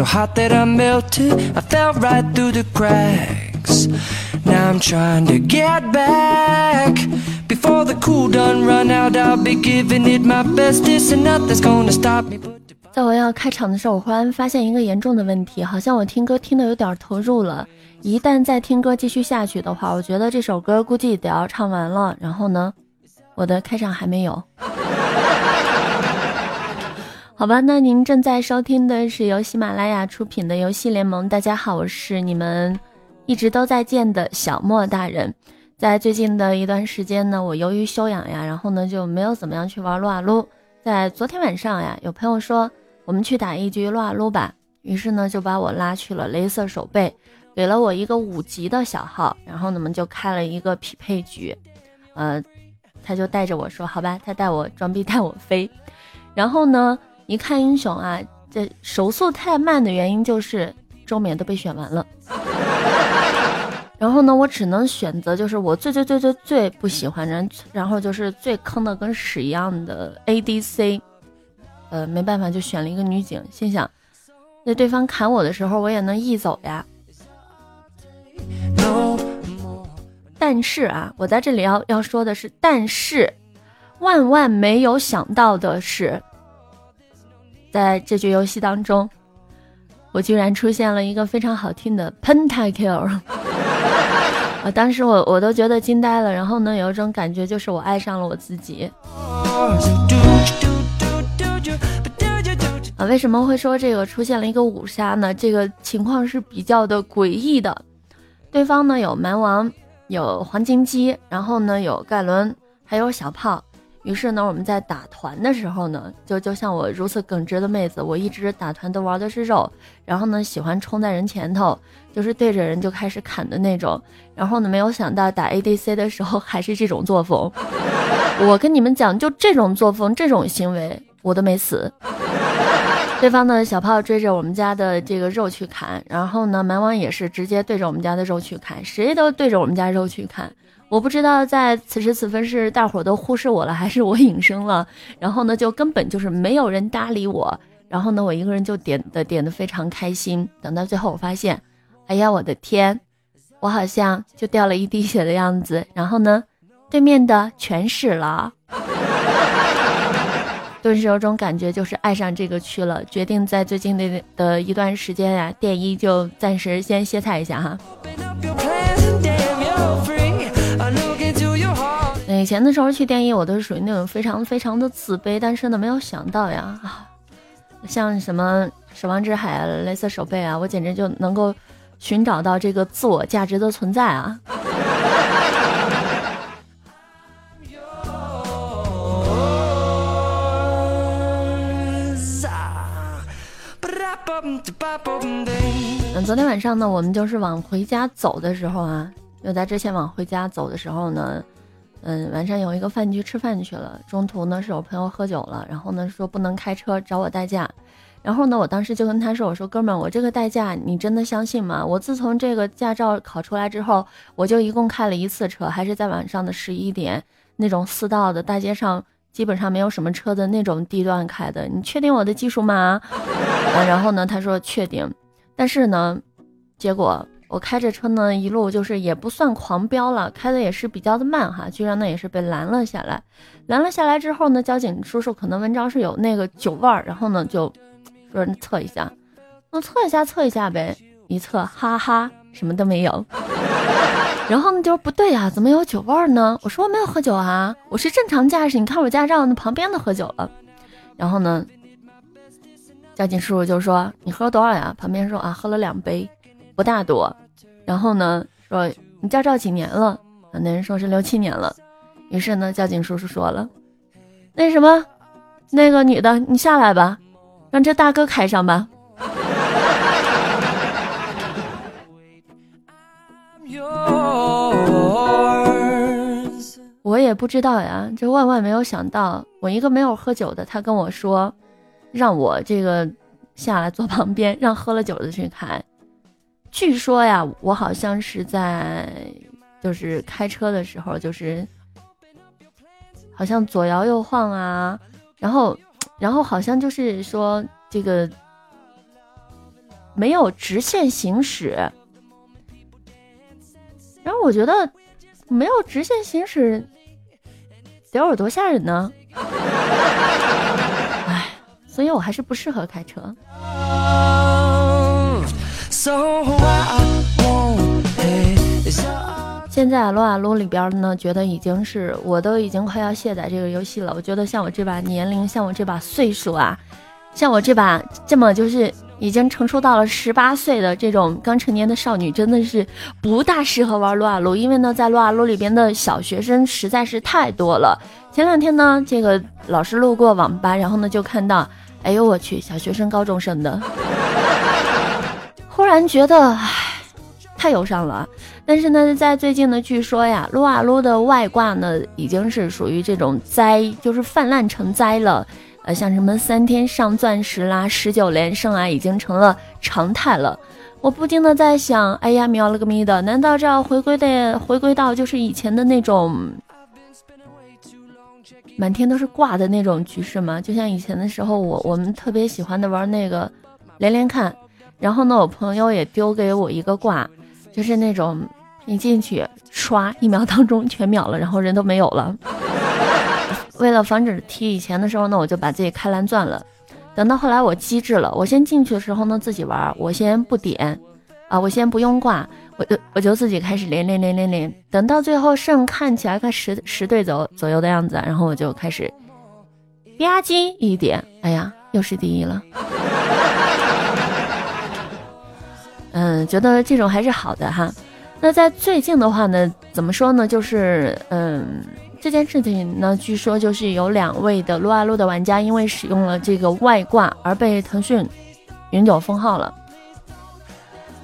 so hot that I melted. I fell right through the cracks. Now I'm trying to get back. Before the cool done run out, I'll be giving it my bestest, and nothing's gonna stop me. But 在我要开场的时候，我忽然发现一个严重的问题，好像我听歌听的有点投入了。一旦再听歌继续下去的话，我觉得这首歌估计得要唱完了。然后呢，我的开场还没有。好吧，那您正在收听的是由喜马拉雅出品的游戏联盟。大家好，我是你们一直都在见的小莫大人。在最近的一段时间呢，我由于休养呀，然后呢就没有怎么样去玩撸啊撸。在昨天晚上呀，有朋友说我们去打一局撸啊撸吧，于是呢就把我拉去了镭射手背，给了我一个五级的小号，然后呢我们就开了一个匹配局。呃，他就带着我说，好吧，他带我装逼带我飞，然后呢。一看英雄啊，这手速太慢的原因就是周免都被选完了，然后呢，我只能选择就是我最最最最最不喜欢人，然后就是最坑的跟屎一样的 ADC，呃，没办法就选了一个女警，心想那对方砍我的时候我也能一走呀。但是啊，我在这里要要说的是，但是万万没有想到的是。在这局游戏当中，我居然出现了一个非常好听的 pentakill，啊！当时我我都觉得惊呆了。然后呢，有一种感觉就是我爱上了我自己。啊，为什么会说这个出现了一个五杀呢？这个情况是比较的诡异的。对方呢有蛮王，有黄金鸡，然后呢有盖伦，还有小炮。于是呢，我们在打团的时候呢，就就像我如此耿直的妹子，我一直打团都玩的是肉，然后呢，喜欢冲在人前头，就是对着人就开始砍的那种。然后呢，没有想到打 ADC 的时候还是这种作风。我跟你们讲，就这种作风、这种行为，我都没死。对方的小炮追着我们家的这个肉去砍，然后呢，蛮王也是直接对着我们家的肉去砍，谁都对着我们家肉去砍。我不知道在此时此分是大伙都忽视我了，还是我隐身了。然后呢，就根本就是没有人搭理我。然后呢，我一个人就点的点的非常开心。等到最后，我发现，哎呀，我的天，我好像就掉了一滴血的样子。然后呢，对面的全死了。顿时有种感觉，就是爱上这个区了。决定在最近的的一段时间呀，电一就暂时先歇菜一下哈。以前的时候去电影，我都是属于那种非常非常的自卑，但是呢，没有想到呀，像什么守望之海啊、雷色手背啊，我简直就能够寻找到这个自我价值的存在啊。嗯，昨天晚上呢，我们就是往回家走的时候啊，就在之前往回家走的时候呢。嗯，晚上有一个饭局吃饭去了，中途呢是我朋友喝酒了，然后呢说不能开车找我代驾，然后呢我当时就跟他说，我说哥们儿，我这个代驾你真的相信吗？我自从这个驾照考出来之后，我就一共开了一次车，还是在晚上的十一点那种四道的大街上，基本上没有什么车的那种地段开的，你确定我的技术吗？然后呢他说确定，但是呢，结果。我开着车呢，一路就是也不算狂飙了，开的也是比较的慢哈，居然呢也是被拦了下来。拦了下来之后呢，交警叔叔可能闻着是有那个酒味儿，然后呢就说测一下，那测一下测一下呗，一测哈哈什么都没有。然后呢就说不对呀，怎么有酒味儿呢？我说我没有喝酒啊，我是正常驾驶，你看我驾照那旁边的喝酒了。然后呢，交警叔叔就说你喝多少呀？旁边说啊喝了两杯。不大多，然后呢，说你驾照几年了？那人说是六七年了。于是呢，交警叔叔说了，那什么，那个女的，你下来吧，让这大哥开上吧。我也不知道呀，这万万没有想到，我一个没有喝酒的，他跟我说，让我这个下来坐旁边，让喝了酒的去开。据说呀，我好像是在就是开车的时候，就是好像左摇右晃啊，然后然后好像就是说这个没有直线行驶，然后我觉得没有直线行驶得有多吓人呢？哎，所以我还是不适合开车。现在撸啊撸里边呢，觉得已经是我都已经快要卸载这个游戏了。我觉得像我这把年龄，像我这把岁数啊，像我这把这么就是已经成熟到了十八岁的这种刚成年的少女，真的是不大适合玩撸啊撸。因为呢，在撸啊撸里边的小学生实在是太多了。前两天呢，这个老师路过网吧，然后呢就看到，哎呦我去，小学生、高中生的，忽然觉得，唉，太忧伤了。但是呢，在最近呢，据说呀，撸啊撸的外挂呢，已经是属于这种灾，就是泛滥成灾了。呃，像什么三天上钻石啦、十九连胜啊，已经成了常态了。我不禁的在想，哎呀，喵了个咪的，难道这要回归的回归到就是以前的那种满天都是挂的那种局势吗？就像以前的时候，我我们特别喜欢的玩那个连连看，然后呢，我朋友也丢给我一个挂，就是那种。一进去刷一秒当中全秒了，然后人都没有了。为了防止踢以前的时候呢，我就把自己开蓝钻了。等到后来我机智了，我先进去的时候呢自己玩，我先不点啊，我先不用挂，我就我就自己开始连连连连连。等到最后剩看起来快十十对左左右的样子，然后我就开始吧唧一点，哎呀，又是第一了。嗯，觉得这种还是好的哈。那在最近的话呢，怎么说呢？就是嗯，这件事情呢，据说就是有两位的撸啊撸的玩家因为使用了这个外挂而被腾讯永久封号了，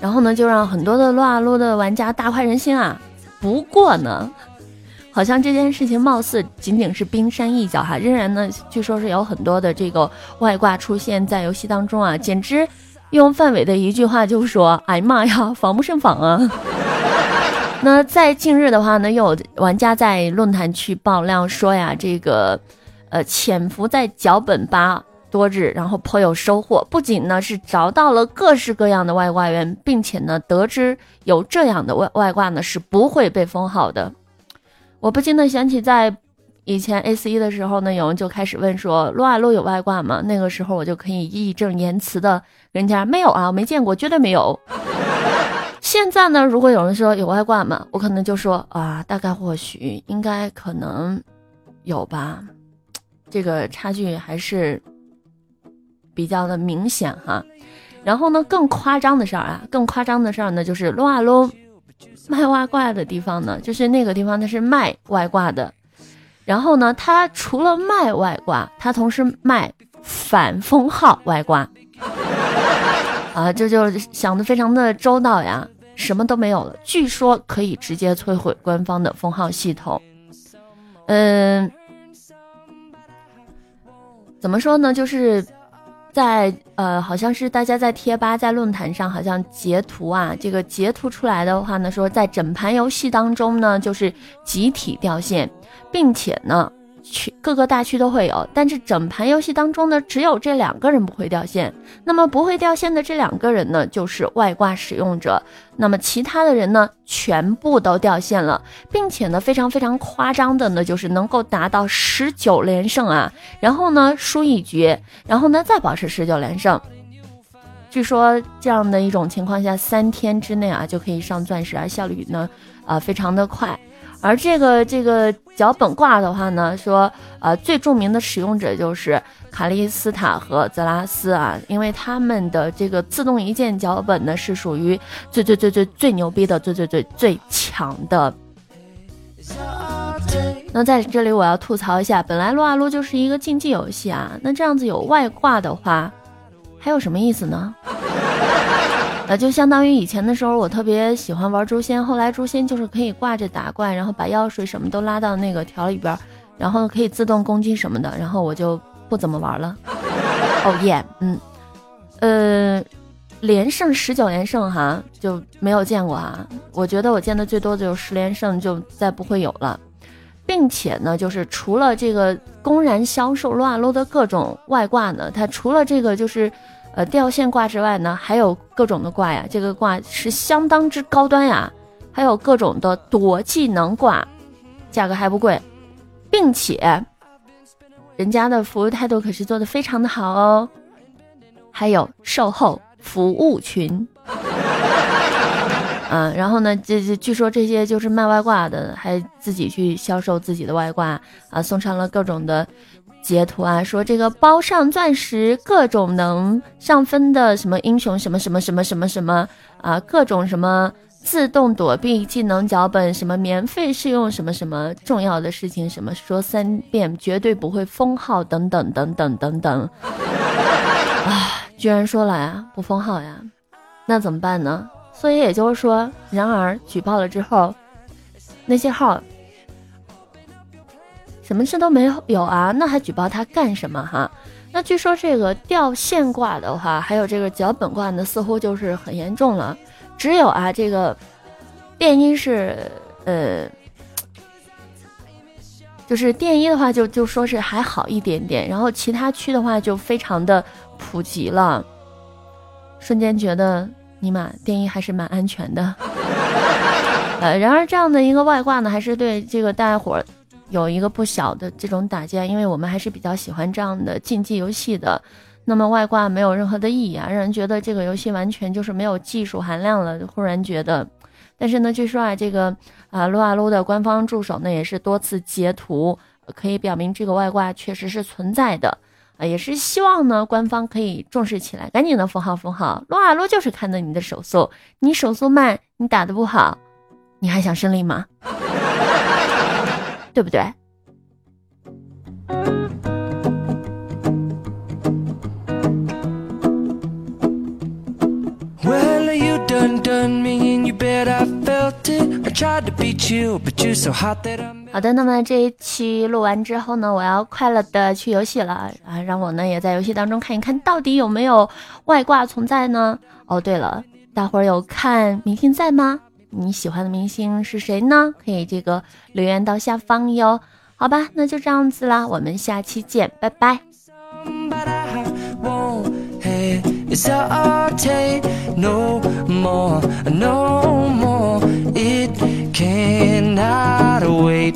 然后呢，就让很多的撸啊撸的玩家大快人心啊。不过呢，好像这件事情貌似仅仅是冰山一角哈，仍然呢，据说是有很多的这个外挂出现在游戏当中啊，简直用范伟的一句话就说：“哎呀妈呀，防不胜防啊！” 那在近日的话呢，又有玩家在论坛区爆料说呀，这个，呃，潜伏在脚本吧多日，然后颇有收获。不仅呢是找到了各式各样的外挂源，并且呢得知有这样的外外挂呢是不会被封号的。我不禁的想起在以前 A 四一的时候呢，有人就开始问说撸啊撸有外挂吗？那个时候我就可以义正言辞的跟人家没有啊，我没见过，绝对没有。现在呢，如果有人说有外挂吗？我可能就说啊，大概或许应该可能有吧，这个差距还是比较的明显哈。然后呢，更夸张的事儿啊，更夸张的事儿呢，就是撸啊撸卖外挂的地方呢，就是那个地方它是卖外挂的。然后呢，他除了卖外挂，他同时卖反封号外挂啊，这就想的非常的周到呀。什么都没有了，据说可以直接摧毁官方的封号系统。嗯，怎么说呢？就是在呃，好像是大家在贴吧、在论坛上，好像截图啊，这个截图出来的话呢，说在整盘游戏当中呢，就是集体掉线，并且呢。区各个大区都会有，但是整盘游戏当中呢，只有这两个人不会掉线。那么不会掉线的这两个人呢，就是外挂使用者。那么其他的人呢，全部都掉线了，并且呢，非常非常夸张的呢，就是能够达到十九连胜啊，然后呢输一局，然后呢再保持十九连胜。据说这样的一种情况下，三天之内啊就可以上钻石，而效率呢，啊非常的快。而这个这个脚本挂的话呢，说呃最著名的使用者就是卡利斯塔和泽拉斯啊，因为他们的这个自动一键脚本呢是属于最最最最最牛逼的最最最最强的。那在这里我要吐槽一下，本来撸啊撸就是一个竞技游戏啊，那这样子有外挂的话，还有什么意思呢？呃，就相当于以前的时候，我特别喜欢玩诛仙。后来诛仙就是可以挂着打怪，然后把药水什么都拉到那个条里边，然后可以自动攻击什么的，然后我就不怎么玩了。哦耶，嗯，呃，连胜十九连胜哈就没有见过哈。我觉得我见的最多的就是十连胜，就再不会有了。并且呢，就是除了这个公然销售撸啊撸的各种外挂呢，它除了这个就是呃吊线挂之外呢，还有各种的挂呀，这个挂是相当之高端呀，还有各种的多技能挂，价格还不贵，并且人家的服务态度可是做的非常的好哦，还有售后服务群。嗯，然后呢，这这据说这些就是卖外挂的，还自己去销售自己的外挂啊，送上了各种的截图啊，说这个包上钻石，各种能上分的什么英雄什么什么什么什么什么啊，各种什么自动躲避技能脚本，什么免费试用什么什么重要的事情，什么说三遍绝对不会封号等等等等等等，啊，居然说了呀，不封号呀，那怎么办呢？所以也就是说，然而举报了之后，那些号什么事都没有有啊，那还举报他干什么哈？那据说这个掉线挂的话，还有这个脚本挂的，似乎就是很严重了。只有啊，这个电音是呃，就是电音的话，就就说是还好一点点，然后其他区的话就非常的普及了，瞬间觉得。尼玛，电音还是蛮安全的。呃，然而这样的一个外挂呢，还是对这个大家伙儿有一个不小的这种打击，因为我们还是比较喜欢这样的竞技游戏的。那么外挂没有任何的意义啊，让人觉得这个游戏完全就是没有技术含量了。忽然觉得，但是呢，据说啊，这个啊撸啊撸的官方助手呢，也是多次截图，可以表明这个外挂确实是存在的。啊，也是希望呢，官方可以重视起来，赶紧的封号封号。撸啊撸就是看的你的手速，你手速慢，你打的不好，你还想胜利吗？对不对？好的，那么这一期录完之后呢，我要快乐的去游戏了啊！让我呢也在游戏当中看一看到底有没有外挂存在呢？哦，对了，大伙儿有看明星在吗？你喜欢的明星是谁呢？可以这个留言到下方哟。好吧，那就这样子啦，我们下期见，拜拜。It's no more, no more. It cannot wait.